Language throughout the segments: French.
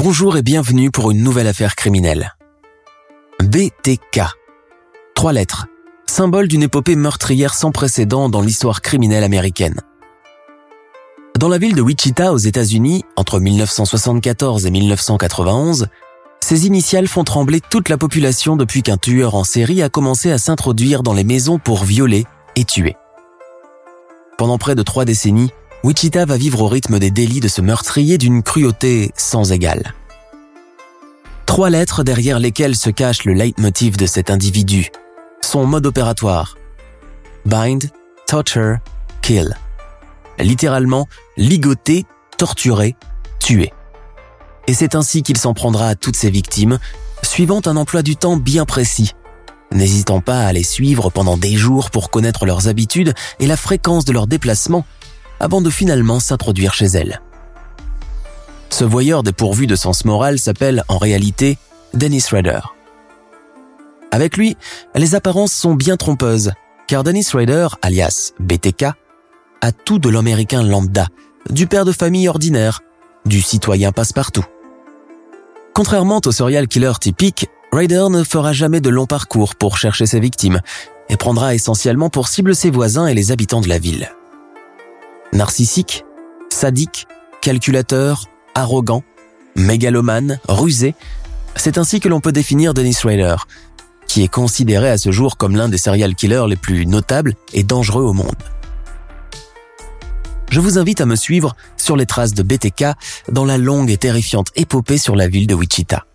Bonjour et bienvenue pour une nouvelle affaire criminelle. BTK. Trois lettres, symbole d'une épopée meurtrière sans précédent dans l'histoire criminelle américaine. Dans la ville de Wichita aux États-Unis, entre 1974 et 1991, ces initiales font trembler toute la population depuis qu'un tueur en série a commencé à s'introduire dans les maisons pour violer et tuer. Pendant près de trois décennies, Wichita va vivre au rythme des délits de ce meurtrier d'une cruauté sans égale. Trois lettres derrière lesquelles se cache le leitmotiv de cet individu, son mode opératoire. Bind, torture, kill. Littéralement, ligoter, torturer, tuer. Et c'est ainsi qu'il s'en prendra à toutes ses victimes, suivant un emploi du temps bien précis, n'hésitant pas à les suivre pendant des jours pour connaître leurs habitudes et la fréquence de leurs déplacements avant de finalement s'introduire chez elle. Ce voyeur dépourvu de sens moral s'appelle en réalité Dennis Rader. Avec lui, les apparences sont bien trompeuses, car Dennis Rader, alias BTK, a tout de l'américain lambda, du père de famille ordinaire, du citoyen passe-partout. Contrairement au serial killer typique, Raider ne fera jamais de long parcours pour chercher ses victimes et prendra essentiellement pour cible ses voisins et les habitants de la ville. Narcissique, sadique, calculateur, arrogant, mégalomane, rusé, c'est ainsi que l'on peut définir Dennis Rader, qui est considéré à ce jour comme l'un des serial killers les plus notables et dangereux au monde. Je vous invite à me suivre sur les traces de BTK dans la longue et terrifiante épopée sur la ville de Wichita.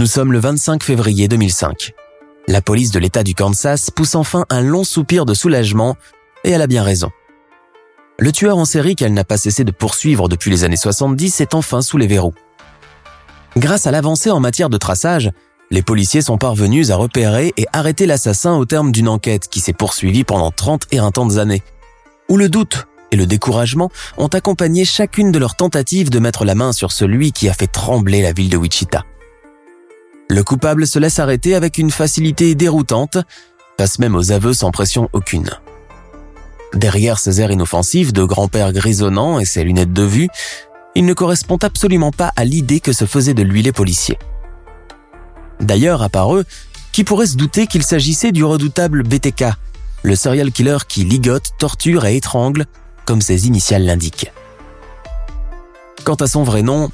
Nous sommes le 25 février 2005. La police de l'État du Kansas pousse enfin un long soupir de soulagement, et elle a bien raison. Le tueur en série qu'elle n'a pas cessé de poursuivre depuis les années 70 est enfin sous les verrous. Grâce à l'avancée en matière de traçage, les policiers sont parvenus à repérer et arrêter l'assassin au terme d'une enquête qui s'est poursuivie pendant 30 et un temps d'années, où le doute et le découragement ont accompagné chacune de leurs tentatives de mettre la main sur celui qui a fait trembler la ville de Wichita. Le coupable se laisse arrêter avec une facilité déroutante, passe même aux aveux sans pression aucune. Derrière ses airs inoffensifs de grand-père grisonnant et ses lunettes de vue, il ne correspond absolument pas à l'idée que se faisaient de lui les policiers. D'ailleurs, à part eux, qui pourrait se douter qu'il s'agissait du redoutable BTK, le serial killer qui ligote, torture et étrangle, comme ses initiales l'indiquent. Quant à son vrai nom,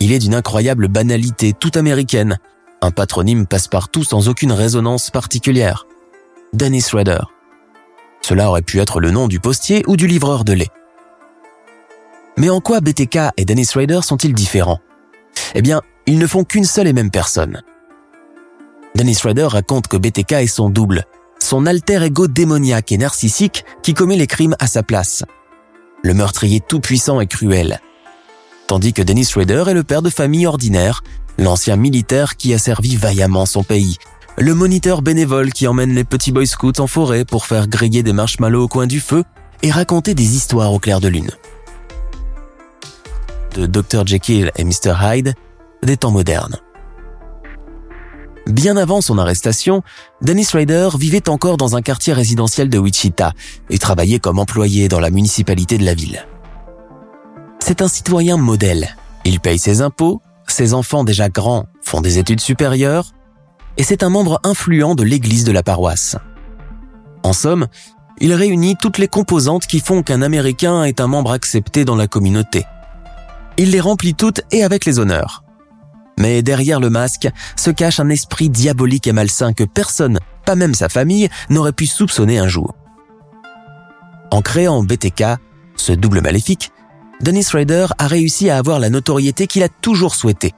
il est d'une incroyable banalité toute américaine, un patronyme passe-partout sans aucune résonance particulière. Dennis Rader. Cela aurait pu être le nom du postier ou du livreur de lait. Mais en quoi BTK et Dennis Rader sont-ils différents? Eh bien, ils ne font qu'une seule et même personne. Dennis Rader raconte que BTK est son double, son alter ego démoniaque et narcissique qui commet les crimes à sa place. Le meurtrier tout-puissant et cruel. Tandis que Dennis Rader est le père de famille ordinaire, l'ancien militaire qui a servi vaillamment son pays, le moniteur bénévole qui emmène les petits boy scouts en forêt pour faire griller des marshmallows au coin du feu et raconter des histoires au clair de lune. De Dr. Jekyll et Mr. Hyde, des temps modernes. Bien avant son arrestation, Dennis Rader vivait encore dans un quartier résidentiel de Wichita et travaillait comme employé dans la municipalité de la ville. C'est un citoyen modèle. Il paye ses impôts, ses enfants déjà grands font des études supérieures, et c'est un membre influent de l'église de la paroisse. En somme, il réunit toutes les composantes qui font qu'un Américain est un membre accepté dans la communauté. Il les remplit toutes et avec les honneurs. Mais derrière le masque se cache un esprit diabolique et malsain que personne, pas même sa famille, n'aurait pu soupçonner un jour. En créant BTK, ce double maléfique, Dennis Rader a réussi à avoir la notoriété qu'il a toujours souhaité.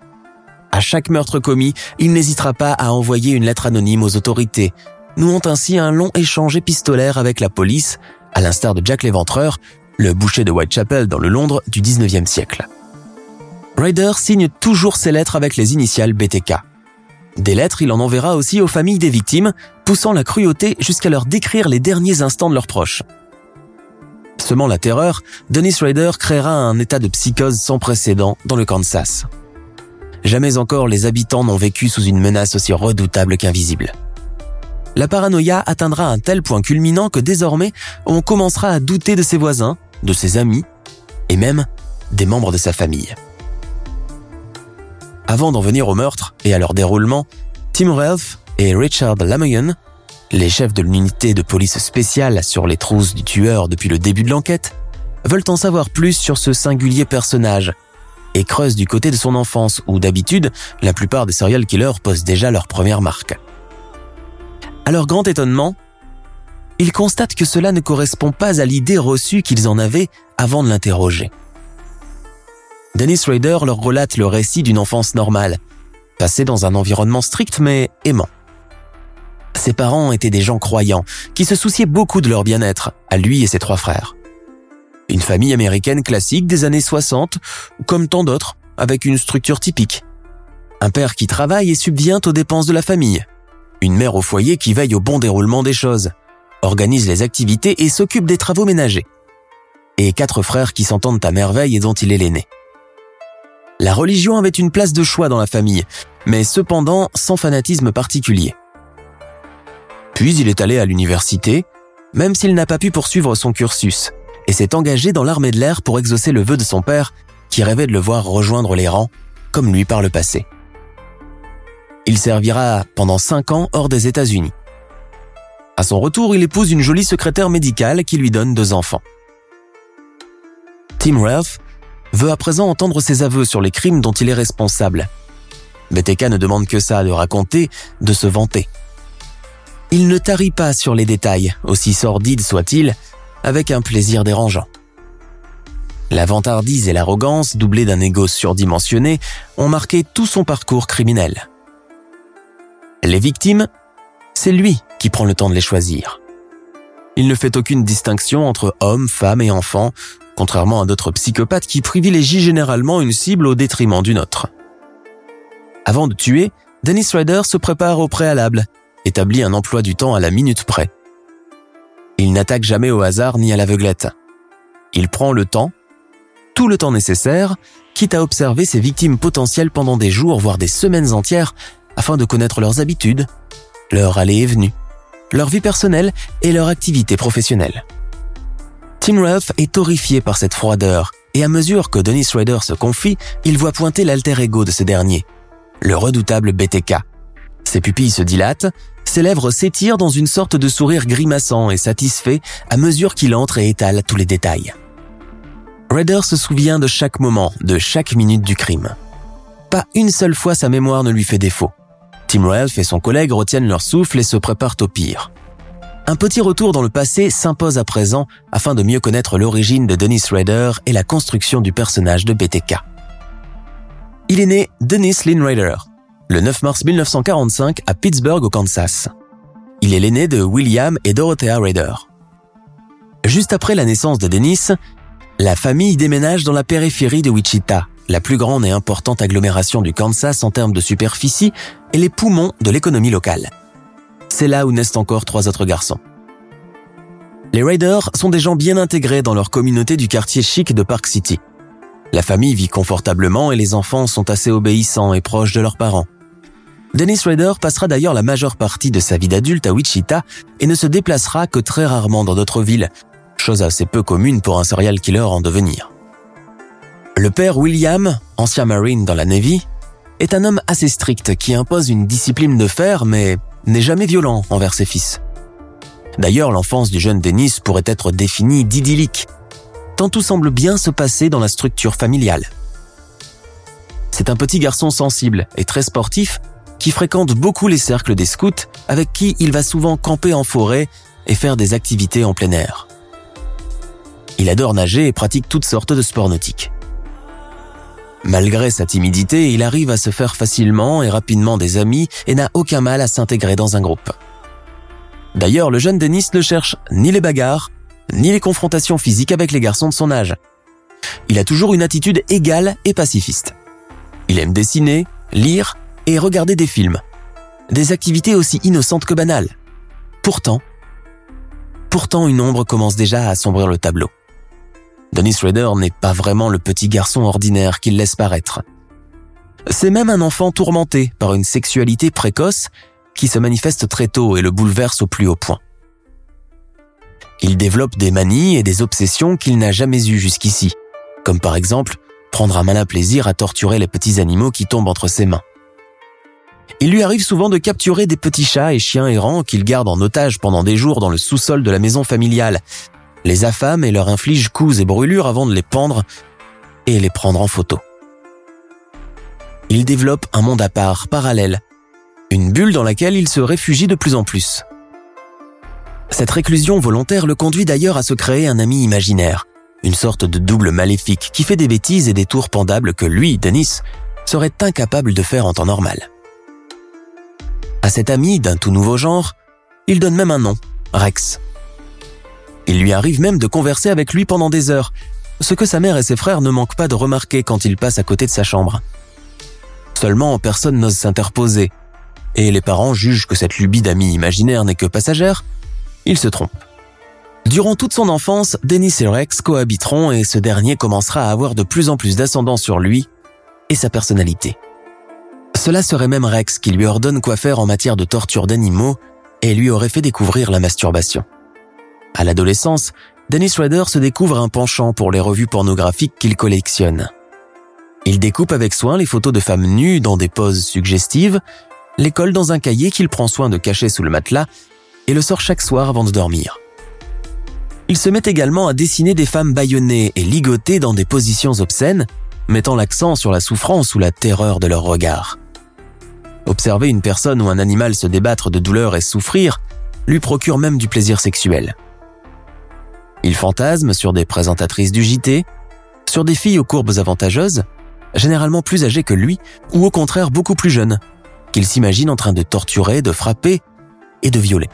À chaque meurtre commis, il n'hésitera pas à envoyer une lettre anonyme aux autorités, nouant ainsi un long échange épistolaire avec la police, à l'instar de Jack l'Éventreur, le boucher de Whitechapel dans le Londres du 19e siècle. Ryder signe toujours ses lettres avec les initiales BTK. Des lettres, il en enverra aussi aux familles des victimes, poussant la cruauté jusqu'à leur décrire les derniers instants de leurs proches. La terreur, Dennis Ryder créera un état de psychose sans précédent dans le Kansas. Jamais encore les habitants n'ont vécu sous une menace aussi redoutable qu'invisible. La paranoïa atteindra un tel point culminant que désormais, on commencera à douter de ses voisins, de ses amis, et même des membres de sa famille. Avant d'en venir au meurtre et à leur déroulement, Tim Ralph et Richard Lamoyan, les chefs de l'unité de police spéciale sur les trousses du tueur depuis le début de l'enquête, veulent en savoir plus sur ce singulier personnage et creusent du côté de son enfance où d'habitude, la plupart des serial killers posent déjà leur première marque. À leur grand étonnement, ils constatent que cela ne correspond pas à l'idée reçue qu'ils en avaient avant de l'interroger. Dennis Rader leur relate le récit d'une enfance normale, passée dans un environnement strict mais aimant. Ses parents étaient des gens croyants, qui se souciaient beaucoup de leur bien-être, à lui et ses trois frères. Une famille américaine classique des années 60, comme tant d'autres, avec une structure typique. Un père qui travaille et subvient aux dépenses de la famille. Une mère au foyer qui veille au bon déroulement des choses, organise les activités et s'occupe des travaux ménagers. Et quatre frères qui s'entendent à merveille et dont il est l'aîné. La religion avait une place de choix dans la famille, mais cependant sans fanatisme particulier. Puis il est allé à l'université, même s'il n'a pas pu poursuivre son cursus, et s'est engagé dans l'armée de l'air pour exaucer le vœu de son père, qui rêvait de le voir rejoindre les rangs, comme lui par le passé. Il servira pendant cinq ans hors des États-Unis. À son retour, il épouse une jolie secrétaire médicale qui lui donne deux enfants. Tim Ralph veut à présent entendre ses aveux sur les crimes dont il est responsable. BTK ne demande que ça, de raconter, de se vanter. Il ne tarit pas sur les détails, aussi sordides soient-ils, avec un plaisir dérangeant. La vantardise et l'arrogance, doublées d'un égo surdimensionné, ont marqué tout son parcours criminel. Les victimes, c'est lui qui prend le temps de les choisir. Il ne fait aucune distinction entre hommes, femmes et enfants, contrairement à d'autres psychopathes qui privilégient généralement une cible au détriment d'une autre. Avant de tuer, Dennis Ryder se prépare au préalable, établit un emploi du temps à la minute près. Il n'attaque jamais au hasard ni à l'aveuglette. Il prend le temps, tout le temps nécessaire, quitte à observer ses victimes potentielles pendant des jours, voire des semaines entières, afin de connaître leurs habitudes, leur aller et venue, leur vie personnelle et leur activité professionnelle. Tim Ralph est horrifié par cette froideur, et à mesure que Dennis Rader se confie, il voit pointer l'alter ego de ce dernier, le redoutable BTK. Ses pupilles se dilatent, ses lèvres s'étirent dans une sorte de sourire grimaçant et satisfait à mesure qu'il entre et étale tous les détails. Rader se souvient de chaque moment, de chaque minute du crime. Pas une seule fois sa mémoire ne lui fait défaut. Tim Ralph et son collègue retiennent leur souffle et se préparent au pire. Un petit retour dans le passé s'impose à présent afin de mieux connaître l'origine de Dennis Rader et la construction du personnage de BTK. Il est né Dennis Lynn Rader, le 9 mars 1945 à Pittsburgh au Kansas. Il est l'aîné de William et Dorothea Rader. Juste après la naissance de Dennis, la famille déménage dans la périphérie de Wichita, la plus grande et importante agglomération du Kansas en termes de superficie et les poumons de l'économie locale c'est là où naissent encore trois autres garçons. Les Raiders sont des gens bien intégrés dans leur communauté du quartier chic de Park City. La famille vit confortablement et les enfants sont assez obéissants et proches de leurs parents. Dennis Rader passera d'ailleurs la majeure partie de sa vie d'adulte à Wichita et ne se déplacera que très rarement dans d'autres villes, chose assez peu commune pour un serial killer en devenir. Le père William, ancien marine dans la Navy, est un homme assez strict qui impose une discipline de fer mais n'est jamais violent envers ses fils. D'ailleurs, l'enfance du jeune Dennis pourrait être définie d'idyllique, tant tout semble bien se passer dans la structure familiale. C'est un petit garçon sensible et très sportif qui fréquente beaucoup les cercles des scouts avec qui il va souvent camper en forêt et faire des activités en plein air. Il adore nager et pratique toutes sortes de sports nautiques. Malgré sa timidité, il arrive à se faire facilement et rapidement des amis et n'a aucun mal à s'intégrer dans un groupe. D'ailleurs, le jeune Denis ne cherche ni les bagarres, ni les confrontations physiques avec les garçons de son âge. Il a toujours une attitude égale et pacifiste. Il aime dessiner, lire et regarder des films. Des activités aussi innocentes que banales. Pourtant, pourtant une ombre commence déjà à assombrir le tableau. Dennis Rader n'est pas vraiment le petit garçon ordinaire qu'il laisse paraître. C'est même un enfant tourmenté par une sexualité précoce qui se manifeste très tôt et le bouleverse au plus haut point. Il développe des manies et des obsessions qu'il n'a jamais eues jusqu'ici, comme par exemple prendre un malin plaisir à torturer les petits animaux qui tombent entre ses mains. Il lui arrive souvent de capturer des petits chats et chiens errants qu'il garde en otage pendant des jours dans le sous-sol de la maison familiale, les affame et leur inflige coups et brûlures avant de les pendre et les prendre en photo. Il développe un monde à part, parallèle, une bulle dans laquelle il se réfugie de plus en plus. Cette réclusion volontaire le conduit d'ailleurs à se créer un ami imaginaire, une sorte de double maléfique qui fait des bêtises et des tours pendables que lui, Denis, serait incapable de faire en temps normal. À cet ami d'un tout nouveau genre, il donne même un nom, Rex. Il lui arrive même de converser avec lui pendant des heures, ce que sa mère et ses frères ne manquent pas de remarquer quand il passe à côté de sa chambre. Seulement, personne n'ose s'interposer, et les parents jugent que cette lubie d'amis imaginaire n'est que passagère, ils se trompent. Durant toute son enfance, Dennis et Rex cohabiteront et ce dernier commencera à avoir de plus en plus d'ascendant sur lui et sa personnalité. Cela serait même Rex qui lui ordonne quoi faire en matière de torture d'animaux et lui aurait fait découvrir la masturbation. À l'adolescence, Dennis Rader se découvre un penchant pour les revues pornographiques qu'il collectionne. Il découpe avec soin les photos de femmes nues dans des poses suggestives, les colle dans un cahier qu'il prend soin de cacher sous le matelas et le sort chaque soir avant de dormir. Il se met également à dessiner des femmes bâillonnées et ligotées dans des positions obscènes, mettant l'accent sur la souffrance ou la terreur de leur regard. Observer une personne ou un animal se débattre de douleur et souffrir lui procure même du plaisir sexuel. Il fantasme sur des présentatrices du JT, sur des filles aux courbes avantageuses, généralement plus âgées que lui, ou au contraire beaucoup plus jeunes, qu'il s'imagine en train de torturer, de frapper et de violer.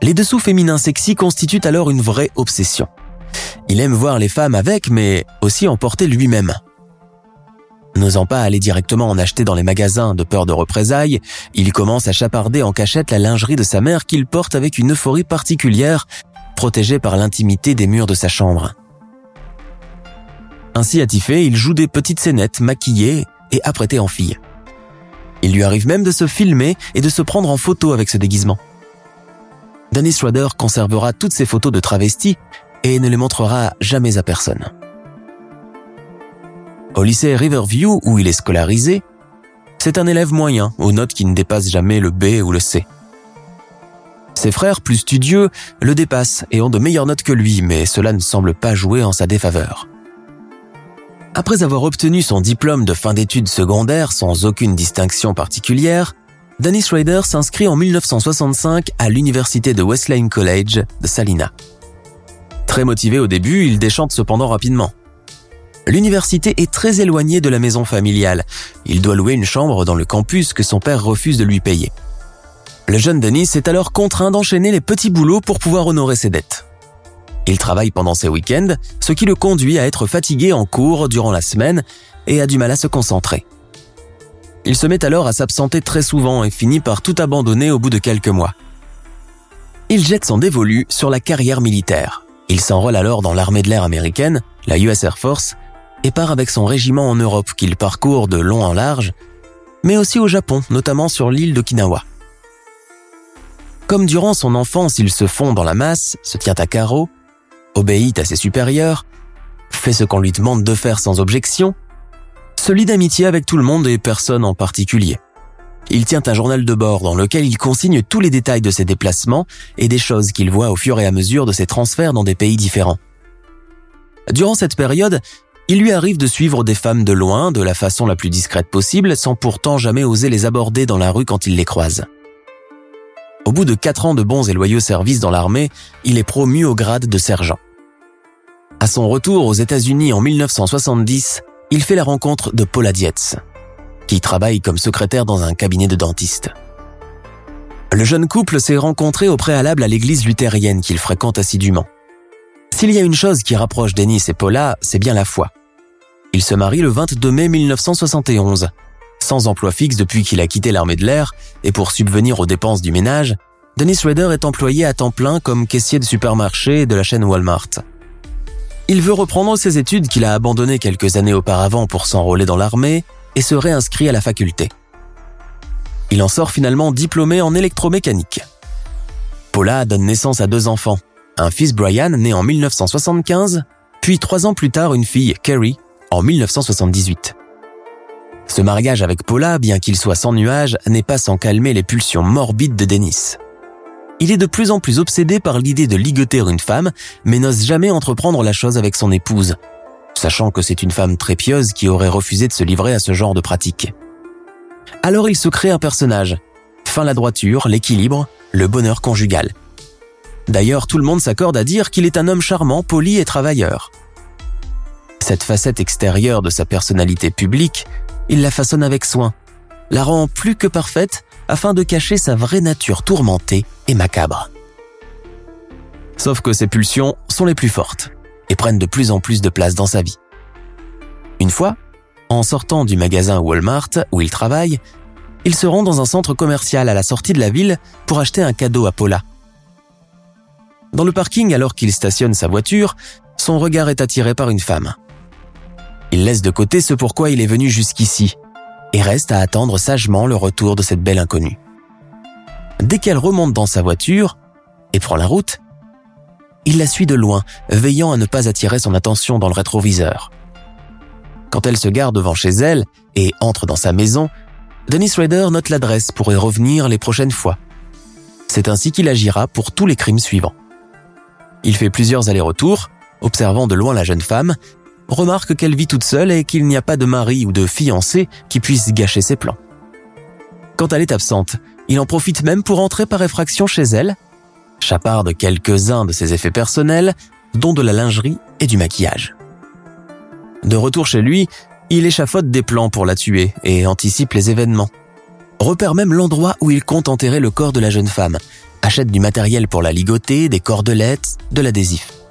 Les dessous féminins sexy constituent alors une vraie obsession. Il aime voir les femmes avec, mais aussi en porter lui-même. N'osant pas aller directement en acheter dans les magasins de peur de représailles, il commence à chaparder en cachette la lingerie de sa mère qu'il porte avec une euphorie particulière, protégée par l'intimité des murs de sa chambre. Ainsi attifé, il joue des petites scénettes maquillées et apprêtées en fille. Il lui arrive même de se filmer et de se prendre en photo avec ce déguisement. Dennis Schrader conservera toutes ses photos de travestis et ne les montrera jamais à personne. Au lycée Riverview, où il est scolarisé, c'est un élève moyen, aux notes qui ne dépassent jamais le B ou le C. Ses frères, plus studieux, le dépassent et ont de meilleures notes que lui, mais cela ne semble pas jouer en sa défaveur. Après avoir obtenu son diplôme de fin d'études secondaires sans aucune distinction particulière, Dennis Rader s'inscrit en 1965 à l'université de Wesleyan College de Salina. Très motivé au début, il déchante cependant rapidement. L'université est très éloignée de la maison familiale. Il doit louer une chambre dans le campus que son père refuse de lui payer. Le jeune Denis est alors contraint d'enchaîner les petits boulots pour pouvoir honorer ses dettes. Il travaille pendant ses week-ends, ce qui le conduit à être fatigué en cours durant la semaine et a du mal à se concentrer. Il se met alors à s'absenter très souvent et finit par tout abandonner au bout de quelques mois. Il jette son dévolu sur la carrière militaire. Il s'enrôle alors dans l'armée de l'air américaine, la US Air Force, et part avec son régiment en Europe qu'il parcourt de long en large, mais aussi au Japon, notamment sur l'île d'Okinawa. Comme durant son enfance il se fond dans la masse, se tient à carreau, obéit à ses supérieurs, fait ce qu'on lui demande de faire sans objection, se lie d'amitié avec tout le monde et personne en particulier. Il tient un journal de bord dans lequel il consigne tous les détails de ses déplacements et des choses qu'il voit au fur et à mesure de ses transferts dans des pays différents. Durant cette période, il lui arrive de suivre des femmes de loin, de la façon la plus discrète possible, sans pourtant jamais oser les aborder dans la rue quand il les croise. Au bout de quatre ans de bons et loyaux services dans l'armée, il est promu au grade de sergent. À son retour aux États-Unis en 1970, il fait la rencontre de Paula Dietz, qui travaille comme secrétaire dans un cabinet de dentiste. Le jeune couple s'est rencontré au préalable à l'église luthérienne qu'il fréquente assidûment. S'il y a une chose qui rapproche Denis et Paula, c'est bien la foi. Ils se marient le 22 mai 1971. Sans emploi fixe depuis qu'il a quitté l'armée de l'air et pour subvenir aux dépenses du ménage, Dennis Rader est employé à temps plein comme caissier de supermarché de la chaîne Walmart. Il veut reprendre ses études qu'il a abandonnées quelques années auparavant pour s'enrôler dans l'armée et se réinscrit à la faculté. Il en sort finalement diplômé en électromécanique. Paula donne naissance à deux enfants, un fils Brian né en 1975, puis trois ans plus tard une fille, Carrie, en 1978. Ce mariage avec Paula, bien qu'il soit sans nuage, n'est pas sans calmer les pulsions morbides de Dennis. Il est de plus en plus obsédé par l'idée de ligoter une femme, mais n'ose jamais entreprendre la chose avec son épouse, sachant que c'est une femme très pieuse qui aurait refusé de se livrer à ce genre de pratique. Alors il se crée un personnage, fin la droiture, l'équilibre, le bonheur conjugal. D'ailleurs, tout le monde s'accorde à dire qu'il est un homme charmant, poli et travailleur. Cette facette extérieure de sa personnalité publique, il la façonne avec soin, la rend plus que parfaite afin de cacher sa vraie nature tourmentée et macabre. Sauf que ses pulsions sont les plus fortes et prennent de plus en plus de place dans sa vie. Une fois, en sortant du magasin Walmart où il travaille, il se rend dans un centre commercial à la sortie de la ville pour acheter un cadeau à Paula. Dans le parking, alors qu'il stationne sa voiture, son regard est attiré par une femme. Il laisse de côté ce pourquoi il est venu jusqu'ici et reste à attendre sagement le retour de cette belle inconnue. Dès qu'elle remonte dans sa voiture et prend la route, il la suit de loin, veillant à ne pas attirer son attention dans le rétroviseur. Quand elle se gare devant chez elle et entre dans sa maison, Dennis Rader note l'adresse pour y revenir les prochaines fois. C'est ainsi qu'il agira pour tous les crimes suivants. Il fait plusieurs allers-retours, observant de loin la jeune femme, remarque qu'elle vit toute seule et qu'il n'y a pas de mari ou de fiancé qui puisse gâcher ses plans. Quand elle est absente, il en profite même pour entrer par effraction chez elle, chaparde quelques-uns de ses effets personnels, dont de la lingerie et du maquillage. De retour chez lui, il échafaude des plans pour la tuer et anticipe les événements. Repère même l'endroit où il compte enterrer le corps de la jeune femme, achète du matériel pour la ligoter, des cordelettes, de l'adhésif.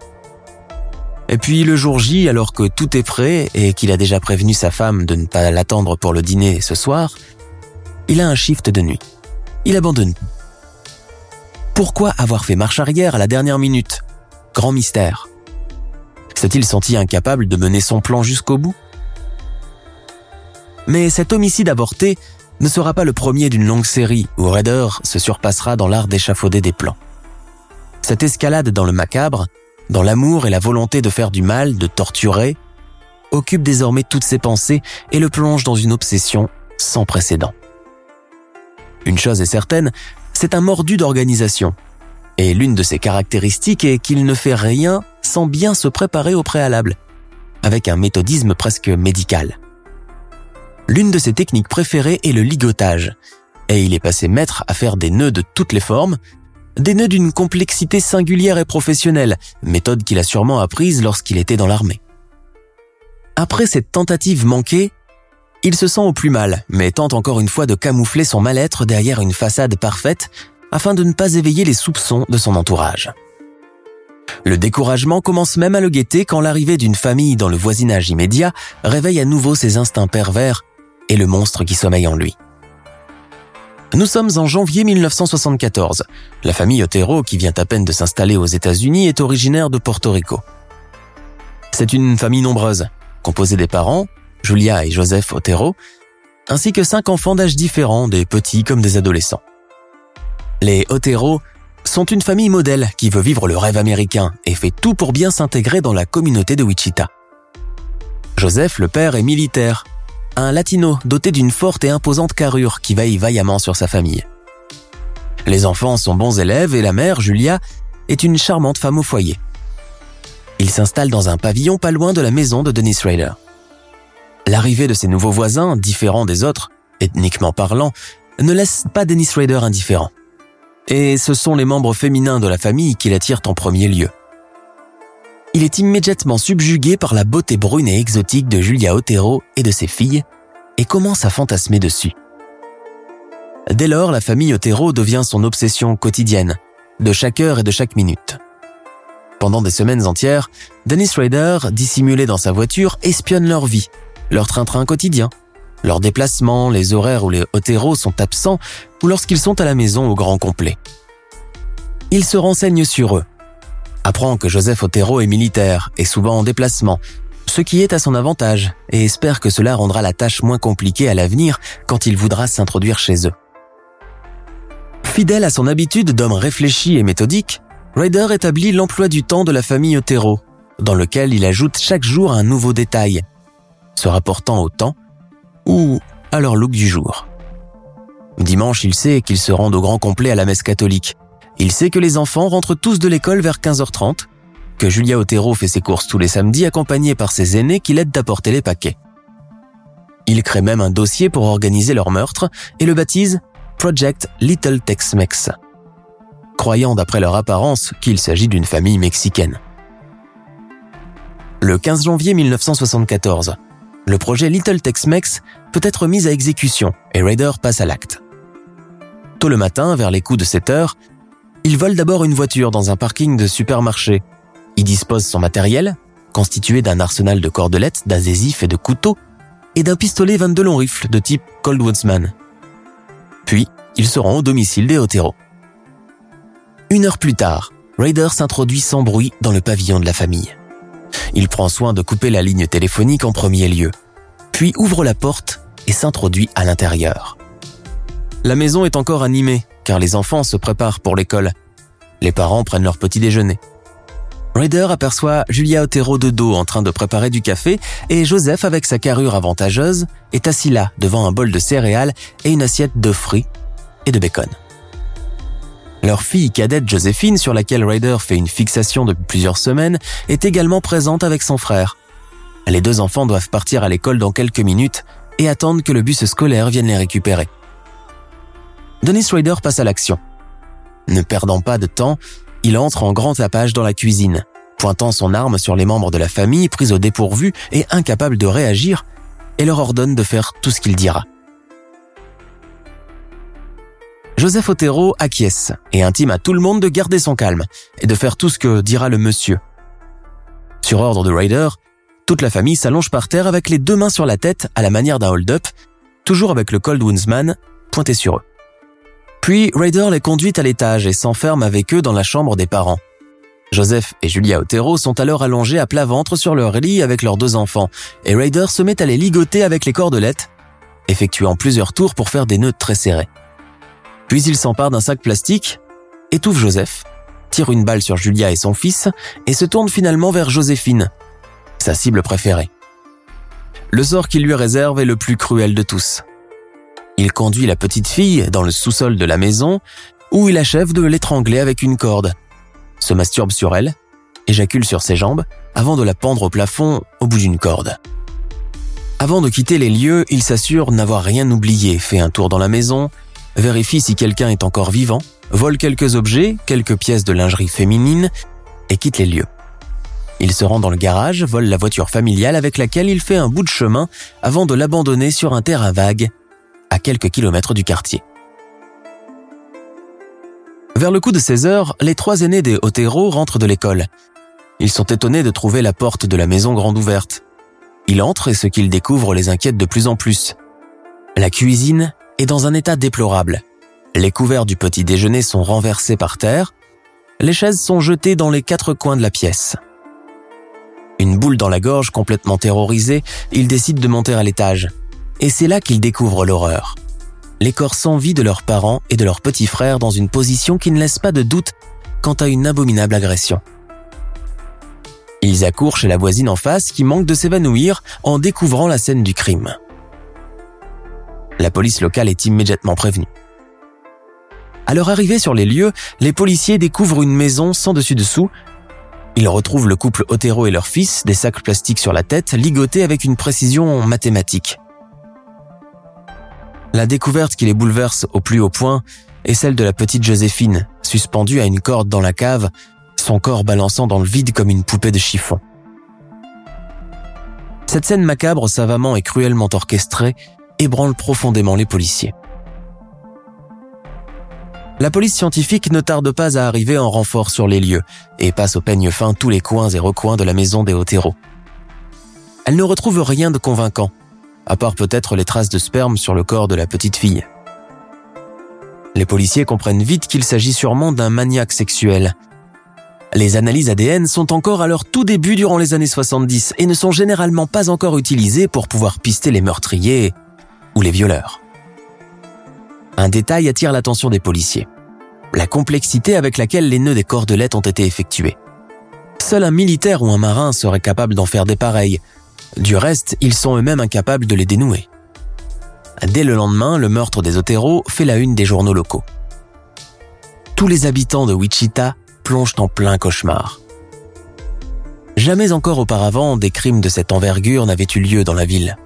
Et puis le jour J, alors que tout est prêt et qu'il a déjà prévenu sa femme de ne pas l'attendre pour le dîner ce soir, il a un shift de nuit. Il abandonne. Pourquoi avoir fait marche arrière à la dernière minute? Grand mystère. S'est-il senti incapable de mener son plan jusqu'au bout? Mais cet homicide avorté ne sera pas le premier d'une longue série où Raider se surpassera dans l'art d'échafauder des plans. Cette escalade dans le macabre, dans l'amour et la volonté de faire du mal, de torturer, occupe désormais toutes ses pensées et le plonge dans une obsession sans précédent. Une chose est certaine, c'est un mordu d'organisation. Et l'une de ses caractéristiques est qu'il ne fait rien sans bien se préparer au préalable, avec un méthodisme presque médical. L'une de ses techniques préférées est le ligotage, et il est passé maître à faire des nœuds de toutes les formes, des nœuds d'une complexité singulière et professionnelle, méthode qu'il a sûrement apprise lorsqu'il était dans l'armée. Après cette tentative manquée, il se sent au plus mal, mais tente encore une fois de camoufler son mal-être derrière une façade parfaite afin de ne pas éveiller les soupçons de son entourage. Le découragement commence même à le guetter quand l'arrivée d'une famille dans le voisinage immédiat réveille à nouveau ses instincts pervers et le monstre qui sommeille en lui. Nous sommes en janvier 1974. La famille Otero, qui vient à peine de s'installer aux États-Unis, est originaire de Porto Rico. C'est une famille nombreuse, composée des parents, Julia et Joseph Otero, ainsi que cinq enfants d'âge différents, des petits comme des adolescents. Les Otero sont une famille modèle qui veut vivre le rêve américain et fait tout pour bien s'intégrer dans la communauté de Wichita. Joseph, le père, est militaire un latino doté d'une forte et imposante carrure qui veille vaillamment sur sa famille. Les enfants sont bons élèves et la mère, Julia, est une charmante femme au foyer. Il s'installe dans un pavillon pas loin de la maison de Dennis Rader. L'arrivée de ces nouveaux voisins, différents des autres, ethniquement parlant, ne laisse pas Dennis Rader indifférent. Et ce sont les membres féminins de la famille qui l'attirent en premier lieu. Il est immédiatement subjugué par la beauté brune et exotique de Julia Otero et de ses filles et commence à fantasmer dessus. Dès lors, la famille Otero devient son obsession quotidienne, de chaque heure et de chaque minute. Pendant des semaines entières, Dennis Rader, dissimulé dans sa voiture, espionne leur vie, leur train-train quotidien, leurs déplacements, les horaires où les Otero sont absents ou lorsqu'ils sont à la maison au grand complet. Il se renseigne sur eux, apprend que Joseph Otero est militaire et souvent en déplacement, ce qui est à son avantage, et espère que cela rendra la tâche moins compliquée à l'avenir quand il voudra s'introduire chez eux. Fidèle à son habitude d'homme réfléchi et méthodique, Ryder établit l'emploi du temps de la famille Otero, dans lequel il ajoute chaque jour un nouveau détail, se rapportant au temps ou à leur look du jour. Dimanche, il sait qu'ils se rendent au grand complet à la messe catholique. Il sait que les enfants rentrent tous de l'école vers 15h30, que Julia Otero fait ses courses tous les samedis accompagnée par ses aînés qui l'aident à porter les paquets. Il crée même un dossier pour organiser leur meurtre et le baptise Project Little Tex-Mex, croyant d'après leur apparence qu'il s'agit d'une famille mexicaine. Le 15 janvier 1974, le projet Little Tex-Mex peut être mis à exécution et Raider passe à l'acte. Tôt le matin, vers les coups de 7 heures, il vole d'abord une voiture dans un parking de supermarché. Il dispose son matériel, constitué d'un arsenal de cordelettes, d'adhésifs et de couteaux, et d'un pistolet 22 long rifle de type Cold Woodsman. Puis, il se rend au domicile des Otero. Une heure plus tard, Raider s'introduit sans bruit dans le pavillon de la famille. Il prend soin de couper la ligne téléphonique en premier lieu, puis ouvre la porte et s'introduit à l'intérieur. La maison est encore animée, car les enfants se préparent pour l'école. Les parents prennent leur petit déjeuner. Ryder aperçoit Julia Otero de dos en train de préparer du café et Joseph, avec sa carrure avantageuse, est assis là devant un bol de céréales et une assiette de fruits et de bacon. Leur fille cadette Joséphine, sur laquelle Ryder fait une fixation depuis plusieurs semaines, est également présente avec son frère. Les deux enfants doivent partir à l'école dans quelques minutes et attendent que le bus scolaire vienne les récupérer. Dennis Ryder passe à l'action. Ne perdant pas de temps, il entre en grand tapage dans la cuisine, pointant son arme sur les membres de la famille pris au dépourvu et incapables de réagir, et leur ordonne de faire tout ce qu'il dira. Joseph Otero acquiesce et intime à tout le monde de garder son calme et de faire tout ce que dira le monsieur. Sur ordre de Ryder, toute la famille s'allonge par terre avec les deux mains sur la tête à la manière d'un hold-up, toujours avec le Cold Woundsman pointé sur eux. Puis Ryder les conduit à l'étage et s'enferme avec eux dans la chambre des parents. Joseph et Julia Otero sont alors allongés à plat ventre sur leur lit avec leurs deux enfants, et Ryder se met à les ligoter avec les cordelettes, effectuant plusieurs tours pour faire des nœuds très serrés. Puis il s'empare d'un sac plastique, étouffe Joseph, tire une balle sur Julia et son fils et se tourne finalement vers Joséphine, sa cible préférée. Le sort qu'il lui réserve est le plus cruel de tous. Il conduit la petite fille dans le sous-sol de la maison où il achève de l'étrangler avec une corde, se masturbe sur elle, éjacule sur ses jambes avant de la pendre au plafond au bout d'une corde. Avant de quitter les lieux, il s'assure n'avoir rien oublié, fait un tour dans la maison, vérifie si quelqu'un est encore vivant, vole quelques objets, quelques pièces de lingerie féminine et quitte les lieux. Il se rend dans le garage, vole la voiture familiale avec laquelle il fait un bout de chemin avant de l'abandonner sur un terrain vague à quelques kilomètres du quartier. Vers le coup de 16 heures, les trois aînés des Otero rentrent de l'école. Ils sont étonnés de trouver la porte de la maison grande ouverte. Ils entrent et ce qu'ils découvrent les inquiète de plus en plus. La cuisine est dans un état déplorable. Les couverts du petit déjeuner sont renversés par terre, les chaises sont jetées dans les quatre coins de la pièce. Une boule dans la gorge complètement terrorisé, il décide de monter à l'étage. Et c'est là qu'il découvre l'horreur. Les corps sans vie de leurs parents et de leurs petits frères dans une position qui ne laisse pas de doute quant à une abominable agression. Ils accourent chez la voisine en face qui manque de s'évanouir en découvrant la scène du crime. La police locale est immédiatement prévenue. À leur arrivée sur les lieux, les policiers découvrent une maison sans dessus-dessous. Ils retrouvent le couple Otero et leur fils, des sacs plastiques sur la tête, ligotés avec une précision mathématique. La découverte qui les bouleverse au plus haut point est celle de la petite Joséphine, suspendue à une corde dans la cave, son corps balançant dans le vide comme une poupée de chiffon. Cette scène macabre, savamment et cruellement orchestrée, ébranle profondément les policiers. La police scientifique ne tarde pas à arriver en renfort sur les lieux et passe au peigne fin tous les coins et recoins de la maison des Otero. Elle ne retrouve rien de convaincant, à part peut-être les traces de sperme sur le corps de la petite fille. Les policiers comprennent vite qu'il s'agit sûrement d'un maniaque sexuel. Les analyses ADN sont encore à leur tout début durant les années 70 et ne sont généralement pas encore utilisées pour pouvoir pister les meurtriers ou les violeurs. Un détail attire l'attention des policiers. La complexité avec laquelle les nœuds des cordelettes ont été effectués. Seul un militaire ou un marin serait capable d'en faire des pareils. Du reste, ils sont eux-mêmes incapables de les dénouer. Dès le lendemain, le meurtre des Otero fait la une des journaux locaux. Tous les habitants de Wichita plongent en plein cauchemar. Jamais encore auparavant des crimes de cette envergure n'avaient eu lieu dans la ville.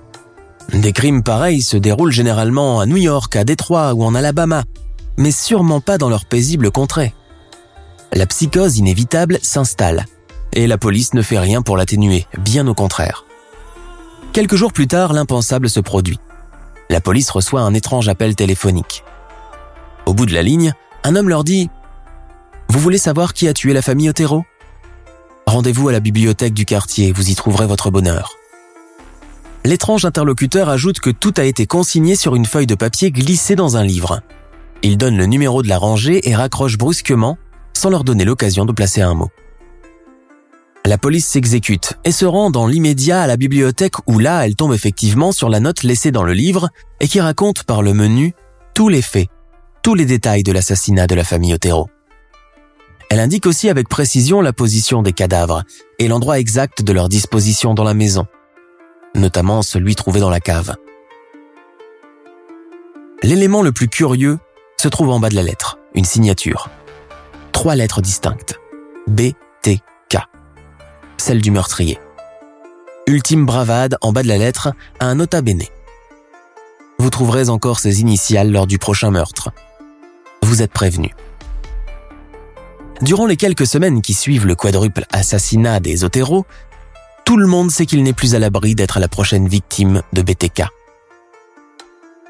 Des crimes pareils se déroulent généralement à New York, à Détroit ou en Alabama, mais sûrement pas dans leur paisible contrée. La psychose inévitable s'installe, et la police ne fait rien pour l'atténuer, bien au contraire. Quelques jours plus tard, l'impensable se produit. La police reçoit un étrange appel téléphonique. Au bout de la ligne, un homme leur dit ⁇ Vous voulez savoir qui a tué la famille Otero? Rendez-vous à la bibliothèque du quartier, vous y trouverez votre bonheur. L'étrange interlocuteur ajoute que tout a été consigné sur une feuille de papier glissée dans un livre. Il donne le numéro de la rangée et raccroche brusquement, sans leur donner l'occasion de placer un mot. La police s'exécute et se rend dans l'immédiat à la bibliothèque où là, elle tombe effectivement sur la note laissée dans le livre et qui raconte par le menu tous les faits, tous les détails de l'assassinat de la famille Otero. Elle indique aussi avec précision la position des cadavres et l'endroit exact de leur disposition dans la maison, notamment celui trouvé dans la cave. L'élément le plus curieux se trouve en bas de la lettre, une signature. Trois lettres distinctes. B, T. Celle du meurtrier. Ultime bravade en bas de la lettre à un nota bene. Vous trouverez encore ces initiales lors du prochain meurtre. Vous êtes prévenu. Durant les quelques semaines qui suivent le quadruple assassinat des Otero, tout le monde sait qu'il n'est plus à l'abri d'être la prochaine victime de BTK.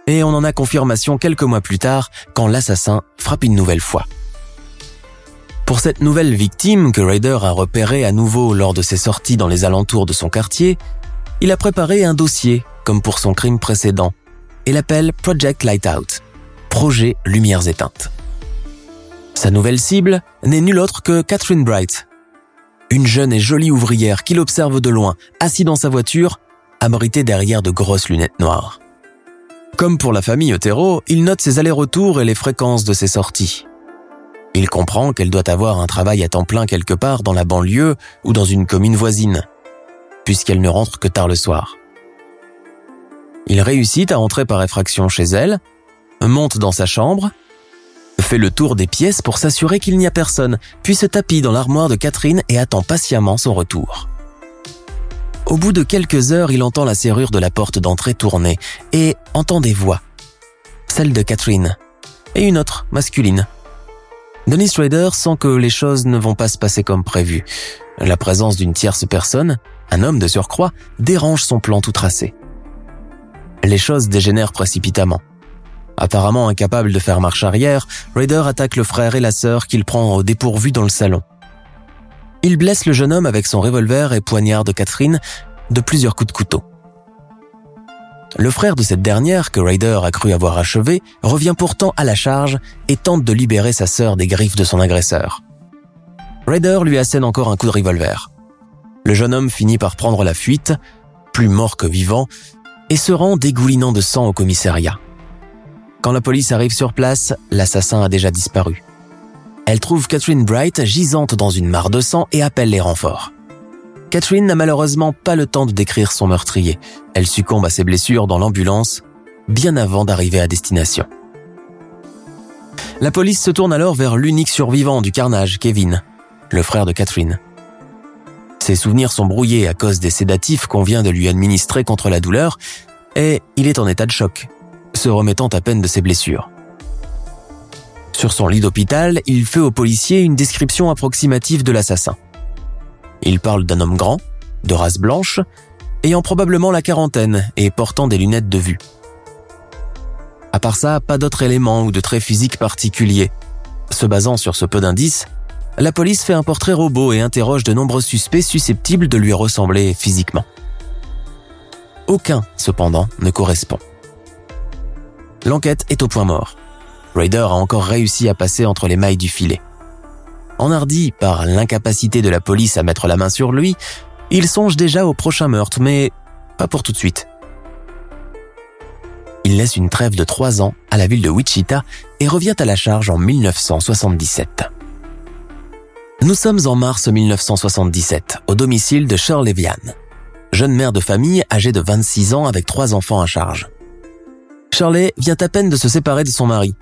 Et on en a confirmation quelques mois plus tard quand l'assassin frappe une nouvelle fois. Pour cette nouvelle victime que Raider a repérée à nouveau lors de ses sorties dans les alentours de son quartier, il a préparé un dossier comme pour son crime précédent et l'appelle Project Lightout, projet Lumières éteintes. Sa nouvelle cible n'est nulle autre que Catherine Bright, une jeune et jolie ouvrière qui l'observe de loin, assis dans sa voiture, abritée derrière de grosses lunettes noires. Comme pour la famille Otero, il note ses allers-retours et les fréquences de ses sorties. Il comprend qu'elle doit avoir un travail à temps plein quelque part dans la banlieue ou dans une commune voisine, puisqu'elle ne rentre que tard le soir. Il réussit à entrer par effraction chez elle, monte dans sa chambre fait le tour des pièces pour s'assurer qu'il n'y a personne, puis se tapit dans l'armoire de Catherine et attend patiemment son retour. Au bout de quelques heures, il entend la serrure de la porte d'entrée tourner et entend des voix. Celle de Catherine et une autre, masculine. Dennis Rader sent que les choses ne vont pas se passer comme prévu. La présence d'une tierce personne, un homme de surcroît, dérange son plan tout tracé. Les choses dégénèrent précipitamment. Apparemment incapable de faire marche arrière, Raider attaque le frère et la sœur qu'il prend au dépourvu dans le salon. Il blesse le jeune homme avec son revolver et poignarde Catherine de plusieurs coups de couteau. Le frère de cette dernière, que Raider a cru avoir achevé, revient pourtant à la charge et tente de libérer sa sœur des griffes de son agresseur. Raider lui assène encore un coup de revolver. Le jeune homme finit par prendre la fuite, plus mort que vivant, et se rend dégoulinant de sang au commissariat. Quand la police arrive sur place, l'assassin a déjà disparu. Elle trouve Catherine Bright gisante dans une mare de sang et appelle les renforts. Catherine n'a malheureusement pas le temps de décrire son meurtrier. Elle succombe à ses blessures dans l'ambulance bien avant d'arriver à destination. La police se tourne alors vers l'unique survivant du carnage, Kevin, le frère de Catherine. Ses souvenirs sont brouillés à cause des sédatifs qu'on vient de lui administrer contre la douleur, et il est en état de choc, se remettant à peine de ses blessures. Sur son lit d'hôpital, il fait aux policiers une description approximative de l'assassin. Il parle d'un homme grand, de race blanche, ayant probablement la quarantaine et portant des lunettes de vue. À part ça, pas d'autres éléments ou de traits physiques particuliers. Se basant sur ce peu d'indices, la police fait un portrait robot et interroge de nombreux suspects susceptibles de lui ressembler physiquement. Aucun, cependant, ne correspond. L'enquête est au point mort. Raider a encore réussi à passer entre les mailles du filet. Enhardi par l'incapacité de la police à mettre la main sur lui, il songe déjà au prochain meurtre, mais pas pour tout de suite. Il laisse une trêve de trois ans à la ville de Wichita et revient à la charge en 1977. Nous sommes en mars 1977, au domicile de Shirley Vian, jeune mère de famille âgée de 26 ans avec trois enfants à charge. Shirley vient à peine de se séparer de son mari.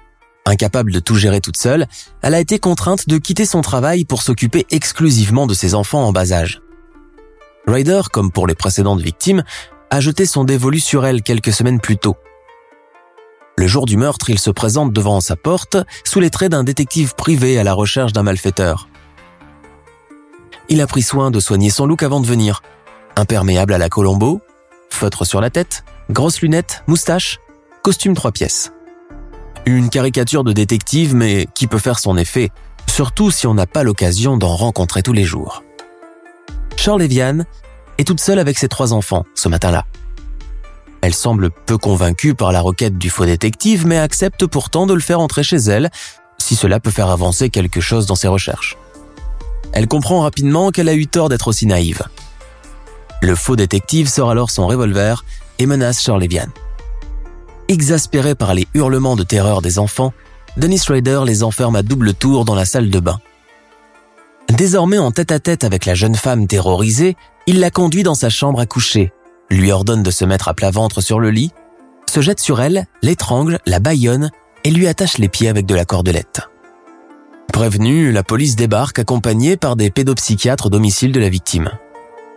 Incapable de tout gérer toute seule, elle a été contrainte de quitter son travail pour s'occuper exclusivement de ses enfants en bas âge. Ryder, comme pour les précédentes victimes, a jeté son dévolu sur elle quelques semaines plus tôt. Le jour du meurtre, il se présente devant sa porte sous les traits d'un détective privé à la recherche d'un malfaiteur. Il a pris soin de soigner son look avant de venir. Imperméable à la Colombo, feutre sur la tête, grosses lunettes, moustache, costume trois pièces. Une caricature de détective, mais qui peut faire son effet, surtout si on n'a pas l'occasion d'en rencontrer tous les jours. Charles Vianne est toute seule avec ses trois enfants ce matin-là. Elle semble peu convaincue par la requête du faux détective, mais accepte pourtant de le faire entrer chez elle, si cela peut faire avancer quelque chose dans ses recherches. Elle comprend rapidement qu'elle a eu tort d'être aussi naïve. Le faux détective sort alors son revolver et menace Shirley Vian. Exaspéré par les hurlements de terreur des enfants, Dennis Rader les enferme à double tour dans la salle de bain. Désormais en tête-à-tête avec la jeune femme terrorisée, il la conduit dans sa chambre à coucher, lui ordonne de se mettre à plat ventre sur le lit, se jette sur elle, l'étrangle, la bâillonne et lui attache les pieds avec de la cordelette. Prévenue, la police débarque accompagnée par des pédopsychiatres au domicile de la victime.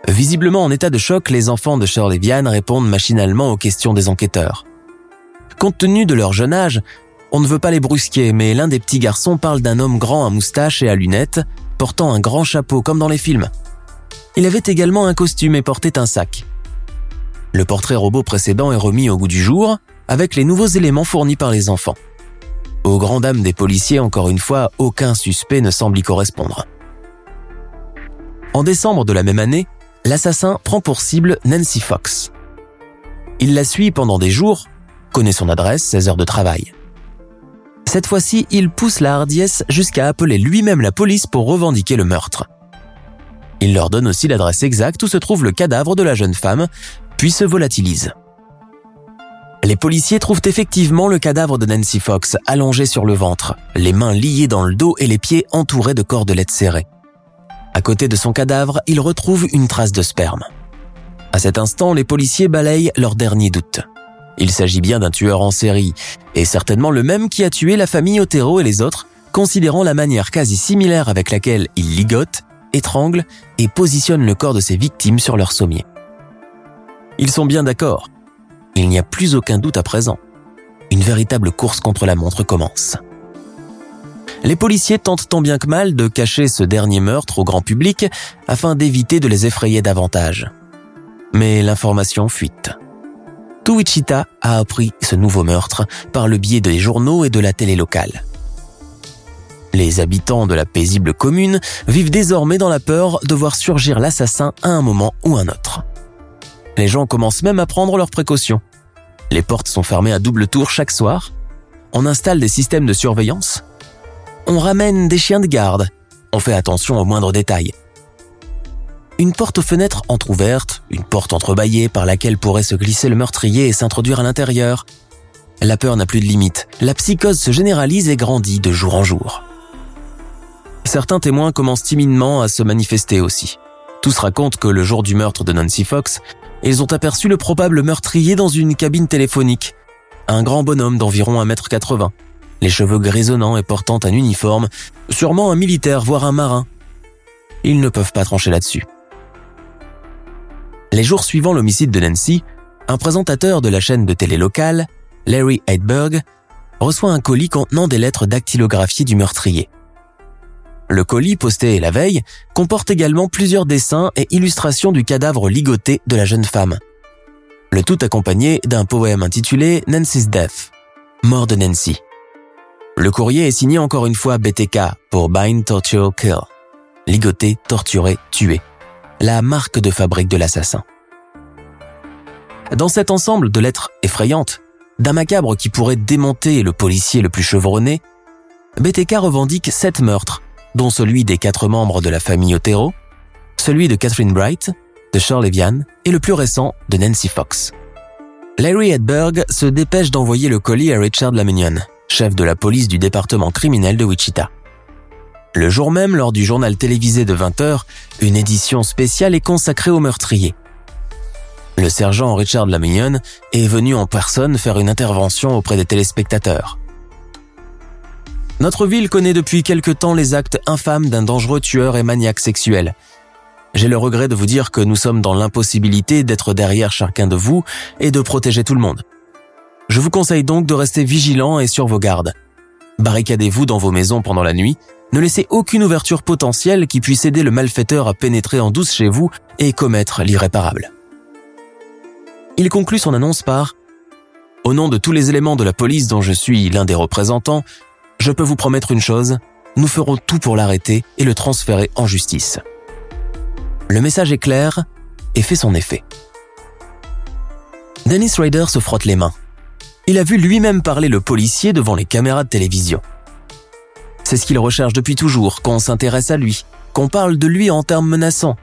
Visiblement en état de choc, les enfants de Shirley Vian répondent machinalement aux questions des enquêteurs. Compte tenu de leur jeune âge, on ne veut pas les brusquer, mais l'un des petits garçons parle d'un homme grand à moustache et à lunettes, portant un grand chapeau comme dans les films. Il avait également un costume et portait un sac. Le portrait robot précédent est remis au goût du jour, avec les nouveaux éléments fournis par les enfants. Aux grandes dames des policiers, encore une fois, aucun suspect ne semble y correspondre. En décembre de la même année, l'assassin prend pour cible Nancy Fox. Il la suit pendant des jours, connaît son adresse, ses heures de travail. Cette fois-ci, il pousse la hardiesse jusqu'à appeler lui-même la police pour revendiquer le meurtre. Il leur donne aussi l'adresse exacte où se trouve le cadavre de la jeune femme, puis se volatilise. Les policiers trouvent effectivement le cadavre de Nancy Fox allongé sur le ventre, les mains liées dans le dos et les pieds entourés de cordelettes serrées. À côté de son cadavre, ils retrouvent une trace de sperme. À cet instant, les policiers balayent leur dernier doute. Il s'agit bien d'un tueur en série, et certainement le même qui a tué la famille Otero et les autres, considérant la manière quasi similaire avec laquelle il ligote, étrangle et positionne le corps de ses victimes sur leur sommier. Ils sont bien d'accord, il n'y a plus aucun doute à présent. Une véritable course contre la montre commence. Les policiers tentent tant bien que mal de cacher ce dernier meurtre au grand public afin d'éviter de les effrayer davantage. Mais l'information fuite. Tout Wichita a appris ce nouveau meurtre par le biais des journaux et de la télé locale. Les habitants de la paisible commune vivent désormais dans la peur de voir surgir l'assassin à un moment ou un autre. Les gens commencent même à prendre leurs précautions. Les portes sont fermées à double tour chaque soir. On installe des systèmes de surveillance. On ramène des chiens de garde. On fait attention aux moindres détails. Une porte aux fenêtres entr'ouverte, une porte entrebâillée par laquelle pourrait se glisser le meurtrier et s'introduire à l'intérieur. La peur n'a plus de limite. La psychose se généralise et grandit de jour en jour. Certains témoins commencent timidement à se manifester aussi. Tous racontent que le jour du meurtre de Nancy Fox, ils ont aperçu le probable meurtrier dans une cabine téléphonique. un grand bonhomme d'environ 1m80, les cheveux grisonnants et portant un uniforme, sûrement un militaire, voire un marin. Ils ne peuvent pas trancher là-dessus. Les jours suivant l'homicide de Nancy, un présentateur de la chaîne de télé locale, Larry Heidberg, reçoit un colis contenant des lettres dactylographiées du meurtrier. Le colis posté la veille comporte également plusieurs dessins et illustrations du cadavre ligoté de la jeune femme. Le tout accompagné d'un poème intitulé Nancy's Death, mort de Nancy. Le courrier est signé encore une fois BTK pour Bind, Torture, Kill. Ligoté, torturé, tué. La marque de fabrique de l'assassin. Dans cet ensemble de lettres effrayantes, d'un macabre qui pourrait démonter le policier le plus chevronné, BTK revendique sept meurtres, dont celui des quatre membres de la famille Otero, celui de Catherine Bright, de Shirley Vian et le plus récent de Nancy Fox. Larry Hedberg se dépêche d'envoyer le colis à Richard Laminion, chef de la police du département criminel de Wichita. Le jour même, lors du journal télévisé de 20h, une édition spéciale est consacrée au meurtrier. Le sergent Richard Lamignon est venu en personne faire une intervention auprès des téléspectateurs. Notre ville connaît depuis quelque temps les actes infâmes d'un dangereux tueur et maniaque sexuel. J'ai le regret de vous dire que nous sommes dans l'impossibilité d'être derrière chacun de vous et de protéger tout le monde. Je vous conseille donc de rester vigilant et sur vos gardes. Barricadez-vous dans vos maisons pendant la nuit, ne laissez aucune ouverture potentielle qui puisse aider le malfaiteur à pénétrer en douce chez vous et commettre l'irréparable. Il conclut son annonce par Au nom de tous les éléments de la police dont je suis l'un des représentants, je peux vous promettre une chose, nous ferons tout pour l'arrêter et le transférer en justice. Le message est clair et fait son effet. Dennis Rader se frotte les mains. Il a vu lui-même parler le policier devant les caméras de télévision. C'est ce qu'il recherche depuis toujours, qu'on s'intéresse à lui, qu'on parle de lui en termes menaçants,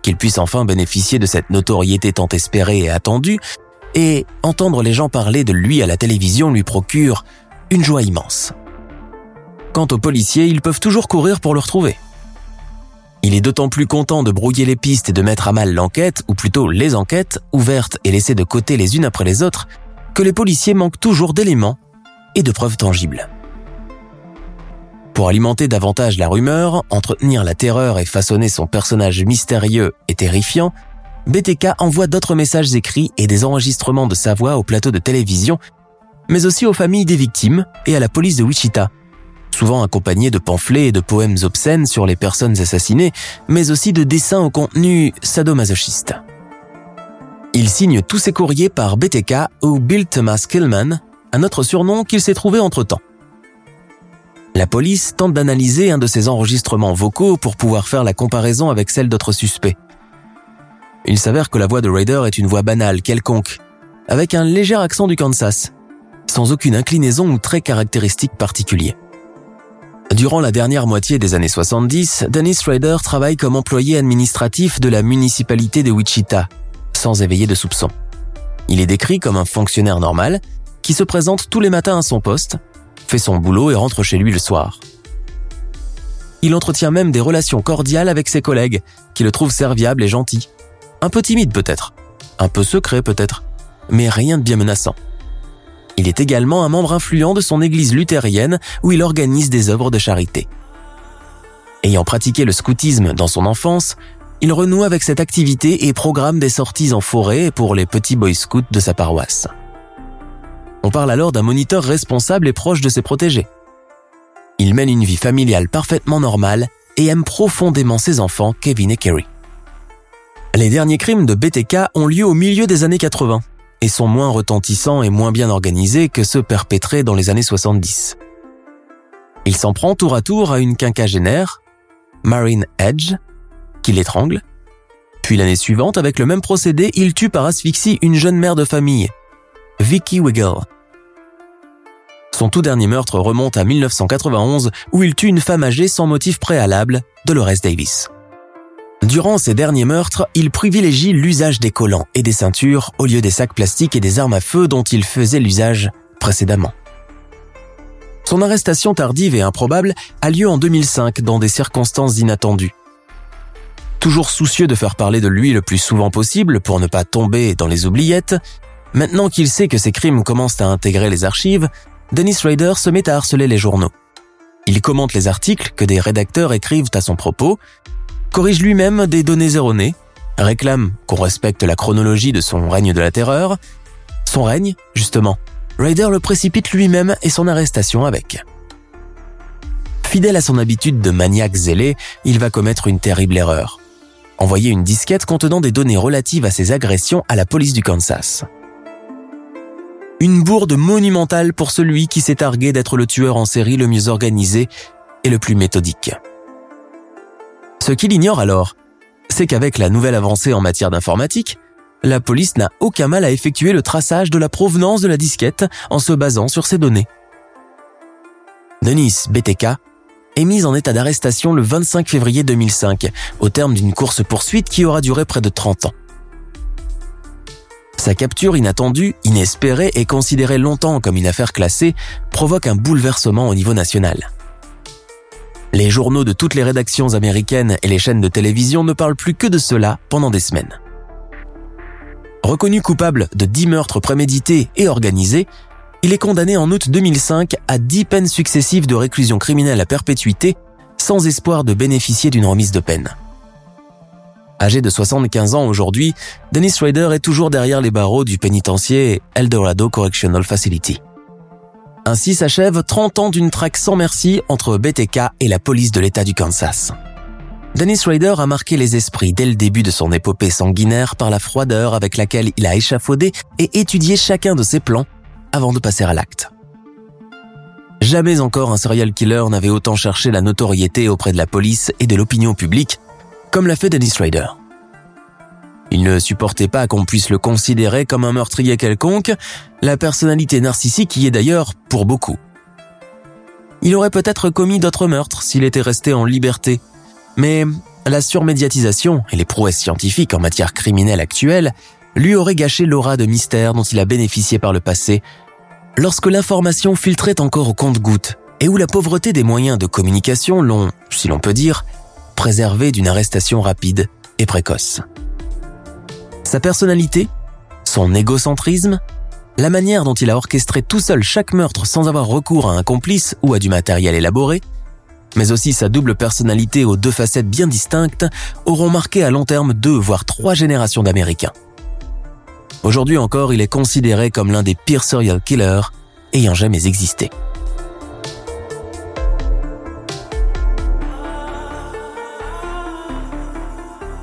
qu'il puisse enfin bénéficier de cette notoriété tant espérée et attendue, et entendre les gens parler de lui à la télévision lui procure une joie immense. Quant aux policiers, ils peuvent toujours courir pour le retrouver. Il est d'autant plus content de brouiller les pistes et de mettre à mal l'enquête, ou plutôt les enquêtes, ouvertes et laissées de côté les unes après les autres, que les policiers manquent toujours d'éléments et de preuves tangibles. Pour alimenter davantage la rumeur, entretenir la terreur et façonner son personnage mystérieux et terrifiant, BTK envoie d'autres messages écrits et des enregistrements de sa voix au plateau de télévision, mais aussi aux familles des victimes et à la police de Wichita, souvent accompagnés de pamphlets et de poèmes obscènes sur les personnes assassinées, mais aussi de dessins au contenu sadomasochiste. Il signe tous ses courriers par BTK ou Bill Thomas Killman, un autre surnom qu'il s'est trouvé entre-temps. La police tente d'analyser un de ces enregistrements vocaux pour pouvoir faire la comparaison avec celle d'autres suspects. Il s'avère que la voix de Raider est une voix banale, quelconque, avec un léger accent du Kansas, sans aucune inclinaison ou trait caractéristique particulier. Durant la dernière moitié des années 70, Dennis Raider travaille comme employé administratif de la municipalité de Wichita, sans éveiller de soupçons. Il est décrit comme un fonctionnaire normal qui se présente tous les matins à son poste fait son boulot et rentre chez lui le soir. Il entretient même des relations cordiales avec ses collègues, qui le trouvent serviable et gentil. Un peu timide peut-être, un peu secret peut-être, mais rien de bien menaçant. Il est également un membre influent de son église luthérienne où il organise des œuvres de charité. Ayant pratiqué le scoutisme dans son enfance, il renoue avec cette activité et programme des sorties en forêt pour les petits boy scouts de sa paroisse. On parle alors d'un moniteur responsable et proche de ses protégés. Il mène une vie familiale parfaitement normale et aime profondément ses enfants, Kevin et Kerry. Les derniers crimes de BTK ont lieu au milieu des années 80 et sont moins retentissants et moins bien organisés que ceux perpétrés dans les années 70. Il s'en prend tour à tour à une quinquagénaire, Marine Edge, qui l'étrangle. Puis l'année suivante, avec le même procédé, il tue par asphyxie une jeune mère de famille, Vicky Wiggle. Son tout dernier meurtre remonte à 1991 où il tue une femme âgée sans motif préalable, Dolores Davis. Durant ces derniers meurtres, il privilégie l'usage des collants et des ceintures au lieu des sacs plastiques et des armes à feu dont il faisait l'usage précédemment. Son arrestation tardive et improbable a lieu en 2005 dans des circonstances inattendues. Toujours soucieux de faire parler de lui le plus souvent possible pour ne pas tomber dans les oubliettes, Maintenant qu'il sait que ses crimes commencent à intégrer les archives, Dennis Rader se met à harceler les journaux. Il commente les articles que des rédacteurs écrivent à son propos, corrige lui-même des données erronées, réclame qu'on respecte la chronologie de son règne de la terreur. Son règne, justement, Ryder le précipite lui-même et son arrestation avec. Fidèle à son habitude de maniaque zélé, il va commettre une terrible erreur. Envoyer une disquette contenant des données relatives à ses agressions à la police du Kansas. Une bourde monumentale pour celui qui s'est targué d'être le tueur en série le mieux organisé et le plus méthodique. Ce qu'il ignore alors, c'est qu'avec la nouvelle avancée en matière d'informatique, la police n'a aucun mal à effectuer le traçage de la provenance de la disquette en se basant sur ces données. Denis BTK est mise en état d'arrestation le 25 février 2005, au terme d'une course-poursuite qui aura duré près de 30 ans. Sa capture inattendue, inespérée et considérée longtemps comme une affaire classée provoque un bouleversement au niveau national. Les journaux de toutes les rédactions américaines et les chaînes de télévision ne parlent plus que de cela pendant des semaines. Reconnu coupable de 10 meurtres prémédités et organisés, il est condamné en août 2005 à 10 peines successives de réclusion criminelle à perpétuité sans espoir de bénéficier d'une remise de peine. Âgé de 75 ans aujourd'hui, Dennis Rader est toujours derrière les barreaux du pénitencier Eldorado Correctional Facility. Ainsi s'achève 30 ans d'une traque sans merci entre BTK et la police de l'État du Kansas. Dennis Rader a marqué les esprits dès le début de son épopée sanguinaire par la froideur avec laquelle il a échafaudé et étudié chacun de ses plans avant de passer à l'acte. Jamais encore un serial killer n'avait autant cherché la notoriété auprès de la police et de l'opinion publique comme l'a fait Dennis Rader. Il ne supportait pas qu'on puisse le considérer comme un meurtrier quelconque, la personnalité narcissique y est d'ailleurs pour beaucoup. Il aurait peut-être commis d'autres meurtres s'il était resté en liberté, mais la surmédiatisation et les prouesses scientifiques en matière criminelle actuelle lui auraient gâché l'aura de mystère dont il a bénéficié par le passé, lorsque l'information filtrait encore au compte-gouttes et où la pauvreté des moyens de communication l'ont, si l'on peut dire, préservé d'une arrestation rapide et précoce. Sa personnalité, son égocentrisme, la manière dont il a orchestré tout seul chaque meurtre sans avoir recours à un complice ou à du matériel élaboré, mais aussi sa double personnalité aux deux facettes bien distinctes, auront marqué à long terme deux voire trois générations d'Américains. Aujourd'hui encore, il est considéré comme l'un des pires serial killers ayant jamais existé.